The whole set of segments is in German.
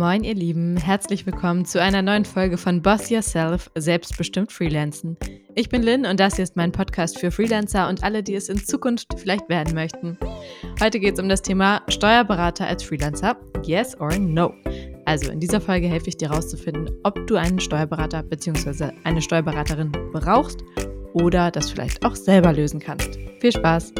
Moin, ihr Lieben, herzlich willkommen zu einer neuen Folge von Boss Yourself, selbstbestimmt Freelancen. Ich bin Lynn und das hier ist mein Podcast für Freelancer und alle, die es in Zukunft vielleicht werden möchten. Heute geht es um das Thema Steuerberater als Freelancer, yes or no. Also in dieser Folge helfe ich dir herauszufinden, ob du einen Steuerberater bzw. eine Steuerberaterin brauchst oder das vielleicht auch selber lösen kannst. Viel Spaß!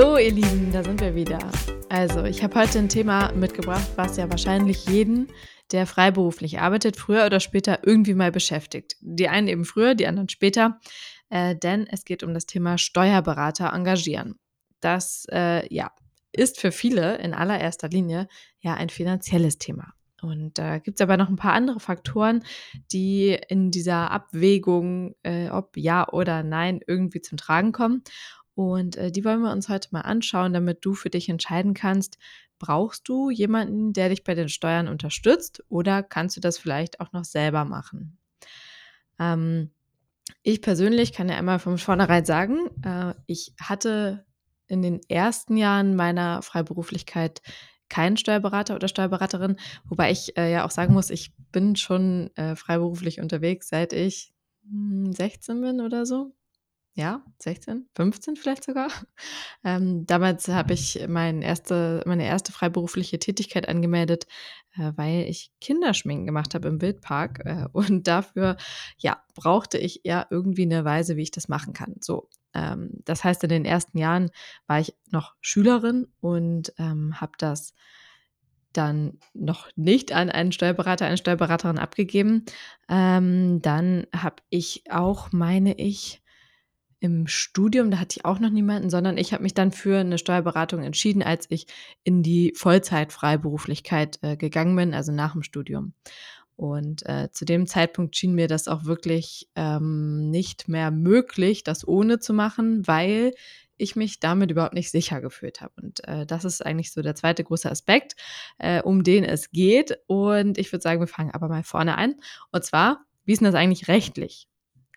So, ihr Lieben, da sind wir wieder. Also, ich habe heute ein Thema mitgebracht, was ja wahrscheinlich jeden, der freiberuflich arbeitet, früher oder später irgendwie mal beschäftigt. Die einen eben früher, die anderen später, äh, denn es geht um das Thema Steuerberater engagieren. Das, äh, ja, ist für viele in allererster Linie ja ein finanzielles Thema. Und da äh, gibt es aber noch ein paar andere Faktoren, die in dieser Abwägung, äh, ob ja oder nein, irgendwie zum Tragen kommen. Und äh, die wollen wir uns heute mal anschauen, damit du für dich entscheiden kannst, brauchst du jemanden, der dich bei den Steuern unterstützt oder kannst du das vielleicht auch noch selber machen? Ähm, ich persönlich kann ja einmal von vornherein sagen, äh, ich hatte in den ersten Jahren meiner Freiberuflichkeit keinen Steuerberater oder Steuerberaterin, wobei ich äh, ja auch sagen muss, ich bin schon äh, freiberuflich unterwegs, seit ich 16 hm, bin oder so ja, 16, 15 vielleicht sogar. Ähm, damals habe ich mein erste, meine erste freiberufliche Tätigkeit angemeldet, äh, weil ich Kinderschminken gemacht habe im Wildpark. Äh, und dafür, ja, brauchte ich ja irgendwie eine Weise, wie ich das machen kann. So, ähm, das heißt, in den ersten Jahren war ich noch Schülerin und ähm, habe das dann noch nicht an einen Steuerberater, eine Steuerberaterin abgegeben. Ähm, dann habe ich auch, meine ich, im Studium, da hatte ich auch noch niemanden, sondern ich habe mich dann für eine Steuerberatung entschieden, als ich in die Vollzeit-Freiberuflichkeit äh, gegangen bin, also nach dem Studium. Und äh, zu dem Zeitpunkt schien mir das auch wirklich ähm, nicht mehr möglich, das ohne zu machen, weil ich mich damit überhaupt nicht sicher gefühlt habe. Und äh, das ist eigentlich so der zweite große Aspekt, äh, um den es geht. Und ich würde sagen, wir fangen aber mal vorne an. Und zwar, wie ist denn das eigentlich rechtlich?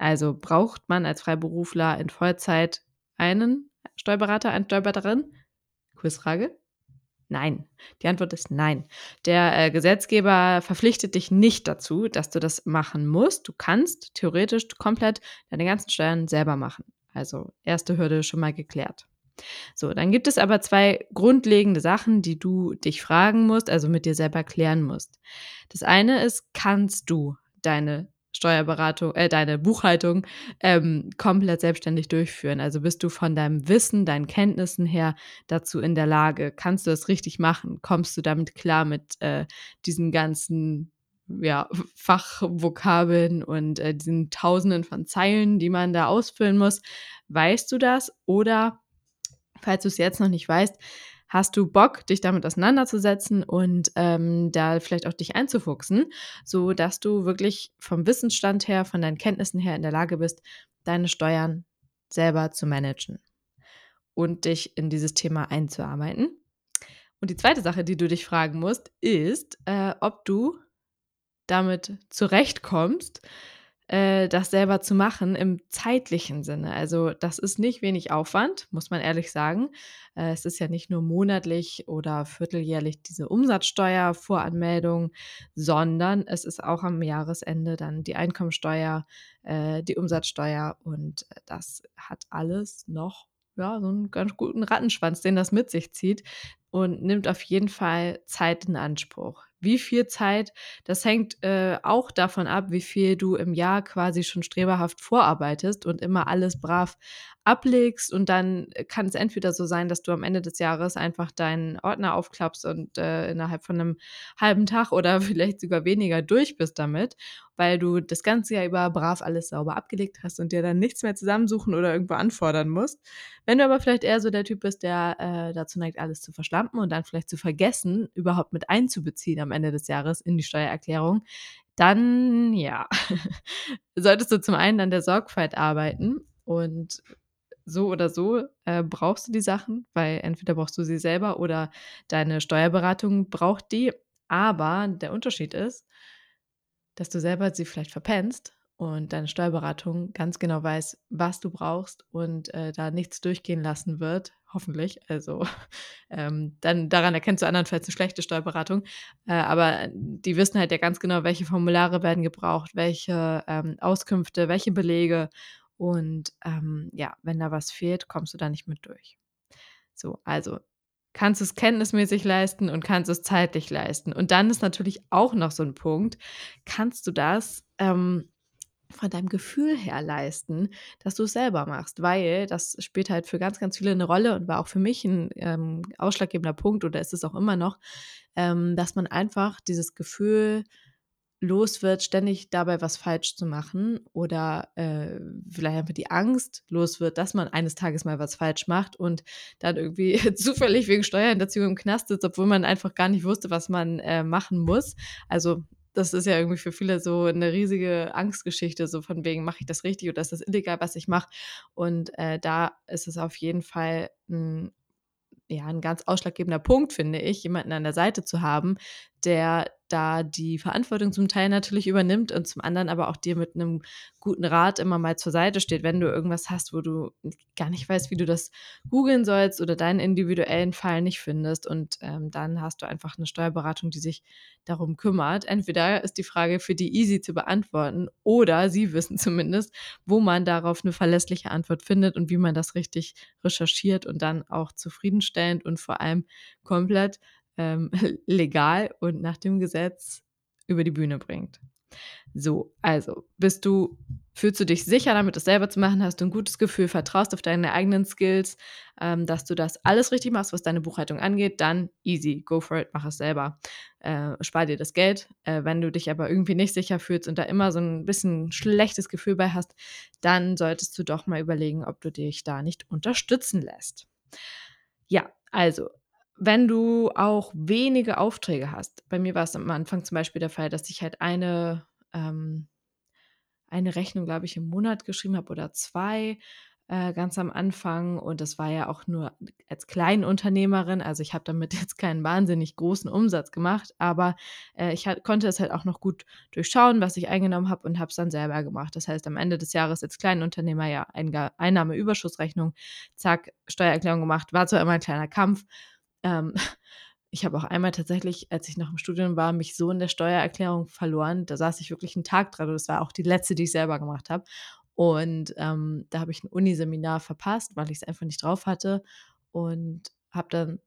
Also braucht man als Freiberufler in Vollzeit einen Steuerberater, eine Steuerberaterin? Quizfrage? Nein. Die Antwort ist nein. Der äh, Gesetzgeber verpflichtet dich nicht dazu, dass du das machen musst. Du kannst theoretisch komplett deine ganzen Steuern selber machen. Also erste Hürde schon mal geklärt. So, dann gibt es aber zwei grundlegende Sachen, die du dich fragen musst, also mit dir selber klären musst. Das eine ist, kannst du deine Steuerberatung, äh, deine Buchhaltung ähm, komplett selbstständig durchführen. Also bist du von deinem Wissen, deinen Kenntnissen her dazu in der Lage? Kannst du das richtig machen? Kommst du damit klar mit äh, diesen ganzen ja, Fachvokabeln und äh, diesen Tausenden von Zeilen, die man da ausfüllen muss? Weißt du das? Oder falls du es jetzt noch nicht weißt, hast du Bock, dich damit auseinanderzusetzen und ähm, da vielleicht auch dich einzufuchsen, so dass du wirklich vom Wissensstand her, von deinen Kenntnissen her in der Lage bist, deine Steuern selber zu managen und dich in dieses Thema einzuarbeiten. Und die zweite Sache, die du dich fragen musst, ist, äh, ob du damit zurechtkommst, äh, das selber zu machen im zeitlichen Sinne. Also das ist nicht wenig Aufwand, muss man ehrlich sagen. Äh, es ist ja nicht nur monatlich oder vierteljährlich diese Umsatzsteuervoranmeldung, sondern es ist auch am Jahresende dann die Einkommensteuer, äh, die Umsatzsteuer und das hat alles noch ja, so einen ganz guten Rattenschwanz, den das mit sich zieht und nimmt auf jeden Fall Zeit in Anspruch. Wie viel Zeit, das hängt äh, auch davon ab, wie viel du im Jahr quasi schon streberhaft vorarbeitest und immer alles brav ablegst. Und dann kann es entweder so sein, dass du am Ende des Jahres einfach deinen Ordner aufklappst und äh, innerhalb von einem halben Tag oder vielleicht sogar weniger durch bist damit, weil du das ganze Jahr über brav alles sauber abgelegt hast und dir dann nichts mehr zusammensuchen oder irgendwo anfordern musst. Wenn du aber vielleicht eher so der Typ bist, der äh, dazu neigt, alles zu verschlampen und dann vielleicht zu vergessen, überhaupt mit einzubeziehen am Ende des Jahres in die Steuererklärung, dann ja, solltest du zum einen an der Sorgfalt arbeiten und so oder so äh, brauchst du die Sachen, weil entweder brauchst du sie selber oder deine Steuerberatung braucht die. Aber der Unterschied ist, dass du selber sie vielleicht verpennst und deine Steuerberatung ganz genau weiß, was du brauchst und äh, da nichts durchgehen lassen wird, hoffentlich. Also ähm, dann daran erkennst du andernfalls eine schlechte Steuerberatung. Äh, aber die wissen halt ja ganz genau, welche Formulare werden gebraucht, welche ähm, Auskünfte, welche Belege. Und ähm, ja, wenn da was fehlt, kommst du da nicht mit durch. So, also kannst du es kenntnismäßig leisten und kannst es zeitlich leisten. Und dann ist natürlich auch noch so ein Punkt, kannst du das ähm, von deinem Gefühl her leisten, dass du es selber machst, weil das spielt halt für ganz, ganz viele eine Rolle und war auch für mich ein ähm, ausschlaggebender Punkt oder ist es auch immer noch, ähm, dass man einfach dieses Gefühl los wird, ständig dabei was falsch zu machen oder äh, vielleicht einfach die Angst los wird, dass man eines Tages mal was falsch macht und dann irgendwie zufällig wegen Steuerhinterziehung im Knast sitzt, obwohl man einfach gar nicht wusste, was man äh, machen muss. Also das ist ja irgendwie für viele so eine riesige Angstgeschichte, so von wegen, mache ich das richtig oder ist das illegal, was ich mache? Und äh, da ist es auf jeden Fall ein, ja, ein ganz ausschlaggebender Punkt, finde ich, jemanden an der Seite zu haben, der da die Verantwortung zum Teil natürlich übernimmt und zum anderen aber auch dir mit einem guten Rat immer mal zur Seite steht, wenn du irgendwas hast, wo du gar nicht weißt, wie du das googeln sollst oder deinen individuellen Fall nicht findest. Und ähm, dann hast du einfach eine Steuerberatung, die sich darum kümmert. Entweder ist die Frage für die easy zu beantworten oder sie wissen zumindest, wo man darauf eine verlässliche Antwort findet und wie man das richtig recherchiert und dann auch zufriedenstellend und vor allem komplett ähm, legal und nach dem Gesetz über die Bühne bringt. So, also bist du, fühlst du dich sicher damit, das selber zu machen? Hast du ein gutes Gefühl, vertraust auf deine eigenen Skills, ähm, dass du das alles richtig machst, was deine Buchhaltung angeht? Dann easy, go for it, mach es selber. Äh, spar dir das Geld. Äh, wenn du dich aber irgendwie nicht sicher fühlst und da immer so ein bisschen schlechtes Gefühl bei hast, dann solltest du doch mal überlegen, ob du dich da nicht unterstützen lässt. Ja, also wenn du auch wenige Aufträge hast, bei mir war es am Anfang zum Beispiel der Fall, dass ich halt eine, ähm, eine Rechnung, glaube ich, im Monat geschrieben habe oder zwei äh, ganz am Anfang. Und das war ja auch nur als Kleinunternehmerin. Also ich habe damit jetzt keinen wahnsinnig großen Umsatz gemacht, aber äh, ich konnte es halt auch noch gut durchschauen, was ich eingenommen habe und habe es dann selber gemacht. Das heißt, am Ende des Jahres als Kleinunternehmer ja Einnahmeüberschussrechnung, zack, Steuererklärung gemacht. War zwar immer ein kleiner Kampf, ähm, ich habe auch einmal tatsächlich, als ich noch im Studium war, mich so in der Steuererklärung verloren. Da saß ich wirklich einen Tag dran und das war auch die letzte, die ich selber gemacht habe. Und ähm, da habe ich ein Uniseminar verpasst, weil ich es einfach nicht drauf hatte und habe dann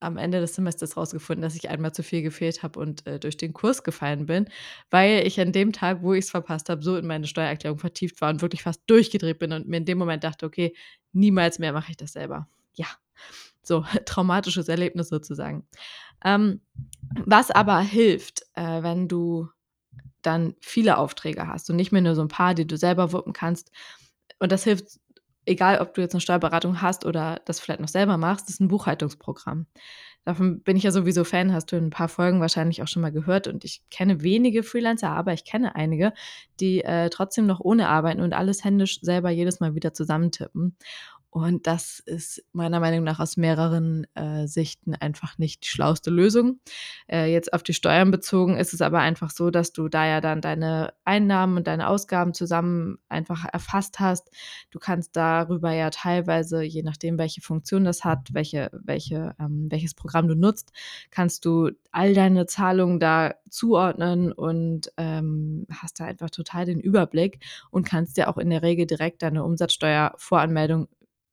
am Ende des Semesters rausgefunden, dass ich einmal zu viel gefehlt habe und äh, durch den Kurs gefallen bin, weil ich an dem Tag, wo ich es verpasst habe, so in meine Steuererklärung vertieft war und wirklich fast durchgedreht bin und mir in dem Moment dachte, okay, niemals mehr mache ich das selber. Ja, so traumatisches Erlebnis sozusagen. Ähm, was aber hilft, äh, wenn du dann viele Aufträge hast und nicht mehr nur so ein paar, die du selber wuppen kannst. Und das hilft, egal ob du jetzt eine Steuerberatung hast oder das vielleicht noch selber machst, ist ein Buchhaltungsprogramm. Davon bin ich ja sowieso Fan, hast du in ein paar Folgen wahrscheinlich auch schon mal gehört. Und ich kenne wenige Freelancer, aber ich kenne einige, die äh, trotzdem noch ohne arbeiten und alles händisch selber jedes Mal wieder zusammentippen. Und das ist meiner Meinung nach aus mehreren äh, Sichten einfach nicht die schlauste Lösung. Äh, jetzt auf die Steuern bezogen ist es aber einfach so, dass du da ja dann deine Einnahmen und deine Ausgaben zusammen einfach erfasst hast. Du kannst darüber ja teilweise, je nachdem, welche Funktion das hat, welche, welche, ähm, welches Programm du nutzt, kannst du all deine Zahlungen da zuordnen und ähm, hast da einfach total den Überblick und kannst dir auch in der Regel direkt deine Umsatzsteuervoranmeldung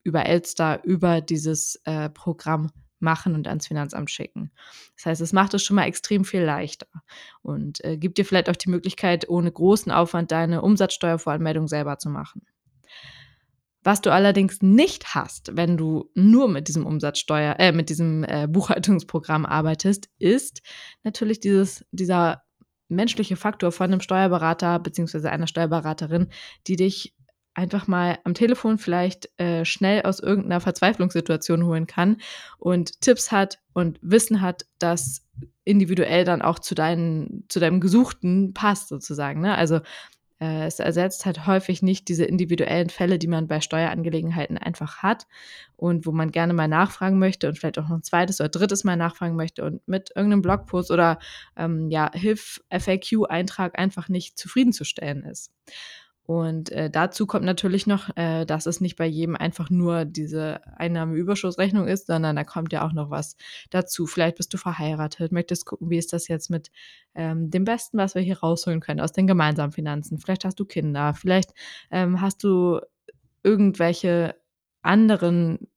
über Elster, über dieses äh, Programm machen und ans Finanzamt schicken. Das heißt, es macht es schon mal extrem viel leichter und äh, gibt dir vielleicht auch die Möglichkeit, ohne großen Aufwand deine Umsatzsteuervoranmeldung selber zu machen. Was du allerdings nicht hast, wenn du nur mit diesem Umsatzsteuer, äh, mit diesem äh, Buchhaltungsprogramm arbeitest, ist natürlich dieses, dieser menschliche Faktor von einem Steuerberater bzw. einer Steuerberaterin, die dich einfach mal am Telefon vielleicht äh, schnell aus irgendeiner Verzweiflungssituation holen kann und Tipps hat und Wissen hat, das individuell dann auch zu, deinen, zu deinem Gesuchten passt sozusagen. Ne? Also Äh, es ersetzt halt häufig nicht diese individuellen Fälle, die man bei Steuerangelegenheiten einfach hat und wo man gerne mal nachfragen möchte und vielleicht auch noch ein zweites oder drittes Mal nachfragen möchte und mit irgendeinem Blogpost oder ähm, ja, Hilf-FAQ-Eintrag einfach nicht zufriedenzustellen ist. Und äh, dazu kommt natürlich noch, äh, dass es nicht bei jedem einfach nur diese Einnahmeüberschussrechnung ist, sondern da kommt ja auch noch was dazu. Vielleicht bist du verheiratet, möchtest gucken, wie ist das jetzt mit ähm, dem Besten, was wir hier rausholen können aus den gemeinsamen Finanzen. Vielleicht hast du Kinder, vielleicht ähm, hast du irgendwelche anderen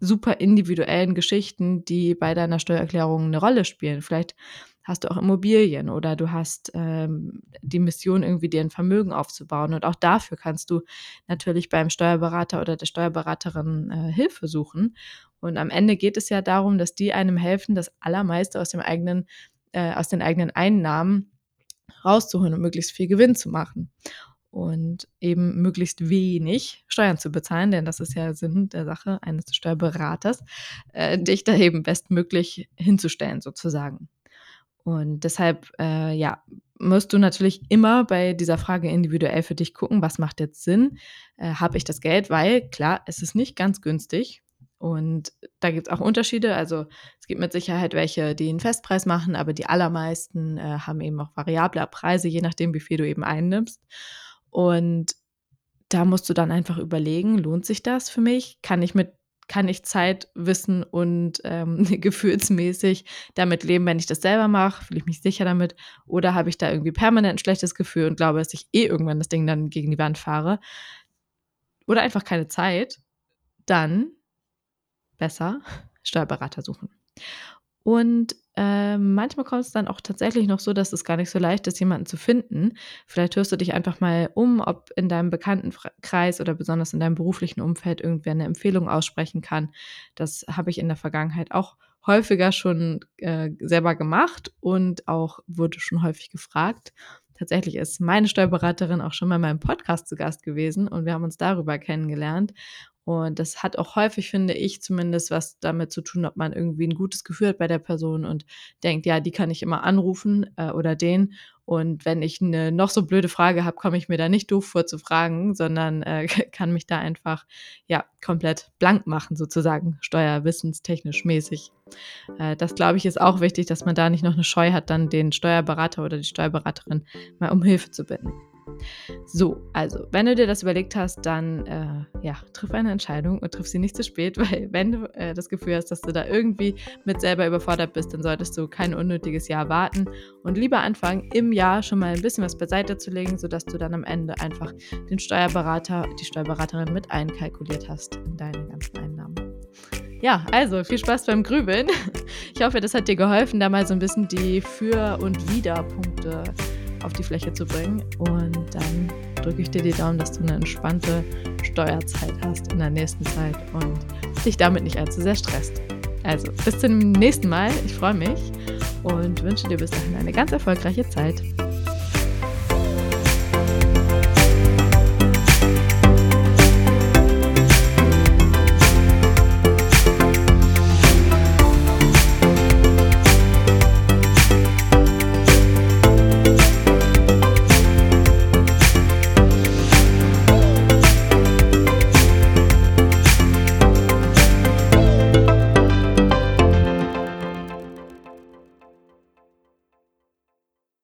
super individuellen Geschichten, die bei deiner Steuererklärung eine Rolle spielen. Vielleicht hast du auch Immobilien oder du hast ähm, die Mission, irgendwie dir ein Vermögen aufzubauen. Und auch dafür kannst du natürlich beim Steuerberater oder der Steuerberaterin äh, Hilfe suchen. Und am Ende geht es ja darum, dass die einem helfen, das Allermeiste aus dem eigenen, äh, aus den eigenen Einnahmen rauszuholen und möglichst viel Gewinn zu machen und eben möglichst wenig Steuern zu bezahlen, denn das ist ja Sinn der Sache eines Steuerberaters, äh, dich da eben bestmöglich hinzustellen sozusagen. Und deshalb, äh, ja, musst du natürlich immer bei dieser Frage individuell für dich gucken, was macht jetzt Sinn? Äh, Habe ich das Geld? Weil klar, es ist nicht ganz günstig. Und da gibt es auch Unterschiede. Also es gibt mit Sicherheit welche, die einen Festpreis machen, aber die allermeisten äh, haben eben auch variable Preise, je nachdem, wie viel du eben einnimmst. Und da musst du dann einfach überlegen, lohnt sich das für mich? Kann ich mit kann ich Zeit, Wissen und ähm, gefühlsmäßig damit leben, wenn ich das selber mache? Fühle ich mich sicher damit? Oder habe ich da irgendwie permanent ein schlechtes Gefühl und glaube, dass ich eh irgendwann das Ding dann gegen die Wand fahre? Oder einfach keine Zeit? Dann besser Steuerberater suchen. Und äh, manchmal kommt es dann auch tatsächlich noch so, dass es gar nicht so leicht ist, jemanden zu finden. Vielleicht hörst du dich einfach mal um, ob in deinem Bekanntenkreis oder besonders in deinem beruflichen Umfeld irgendwer eine Empfehlung aussprechen kann. Das habe ich in der Vergangenheit auch häufiger schon äh, selber gemacht und auch wurde schon häufig gefragt. Tatsächlich ist meine Steuerberaterin auch schon mal in meinem Podcast zu Gast gewesen und wir haben uns darüber kennengelernt. Und das hat auch häufig, finde ich, zumindest was damit zu tun, ob man irgendwie ein gutes Gefühl hat bei der Person und denkt, ja, die kann ich immer anrufen äh, oder den. Und wenn ich eine noch so blöde Frage habe, komme ich mir da nicht doof vor zu fragen, sondern äh, kann mich da einfach ja komplett blank machen, sozusagen, steuerwissenstechnisch mäßig. Äh, das glaube ich ist auch wichtig, dass man da nicht noch eine Scheu hat, dann den Steuerberater oder die Steuerberaterin mal um Hilfe zu bitten. So, also, wenn du dir das überlegt hast, dann äh, ja, triff eine Entscheidung und triff sie nicht zu spät, weil wenn du äh, das Gefühl hast, dass du da irgendwie mit selber überfordert bist, dann solltest du kein unnötiges Jahr warten und lieber anfangen, im Jahr schon mal ein bisschen was beiseite zu legen, sodass du dann am Ende einfach den Steuerberater, die Steuerberaterin mit einkalkuliert hast in deine ganzen Einnahmen. Ja, also viel Spaß beim Grübeln. Ich hoffe, das hat dir geholfen, da mal so ein bisschen die Für- und Wider-Punkte auf die Fläche zu bringen. Und dann drücke ich dir die Daumen, dass du eine entspannte Steuerzeit hast in der nächsten Zeit und dich damit nicht allzu sehr stresst. Also bis zum nächsten Mal. Ich freue mich und wünsche dir bis dahin eine ganz erfolgreiche Zeit.